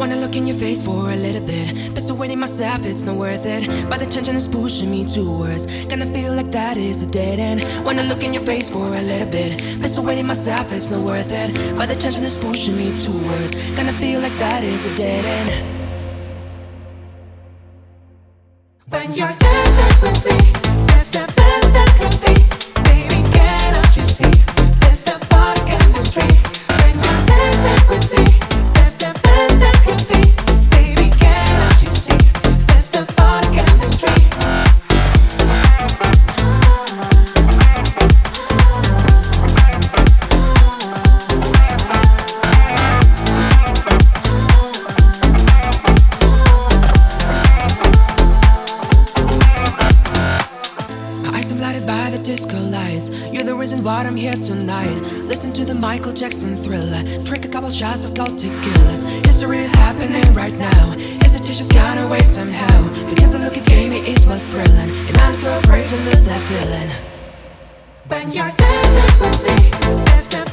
Wanna look in your face for a little bit. Persuading myself it's not worth it. But the tension is pushing me towards. Gonna feel like that is a dead end. Wanna look in your face for a little bit. Persuading myself it's not worth it. But the tension is pushing me towards. Gonna feel like that is a dead end. When you're dancing with me, it's the best that could be. Disco lights. You're the reason why I'm here tonight. Listen to the Michael Jackson thriller. Drink a couple shots of gold tequilas. History is happening right now. Hesitation's gone away somehow. Because the look you gave me, it was thrilling. And I'm so afraid to lose that feeling. When you're dancing with me, it's the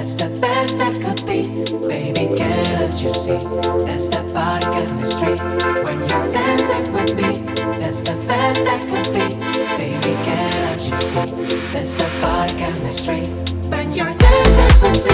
that's the best that could be. Baby, can't you see? That's the body chemistry. When you're dancing with me, that's the best that could be. Baby, can't you see? That's the body chemistry. When you're dancing with me,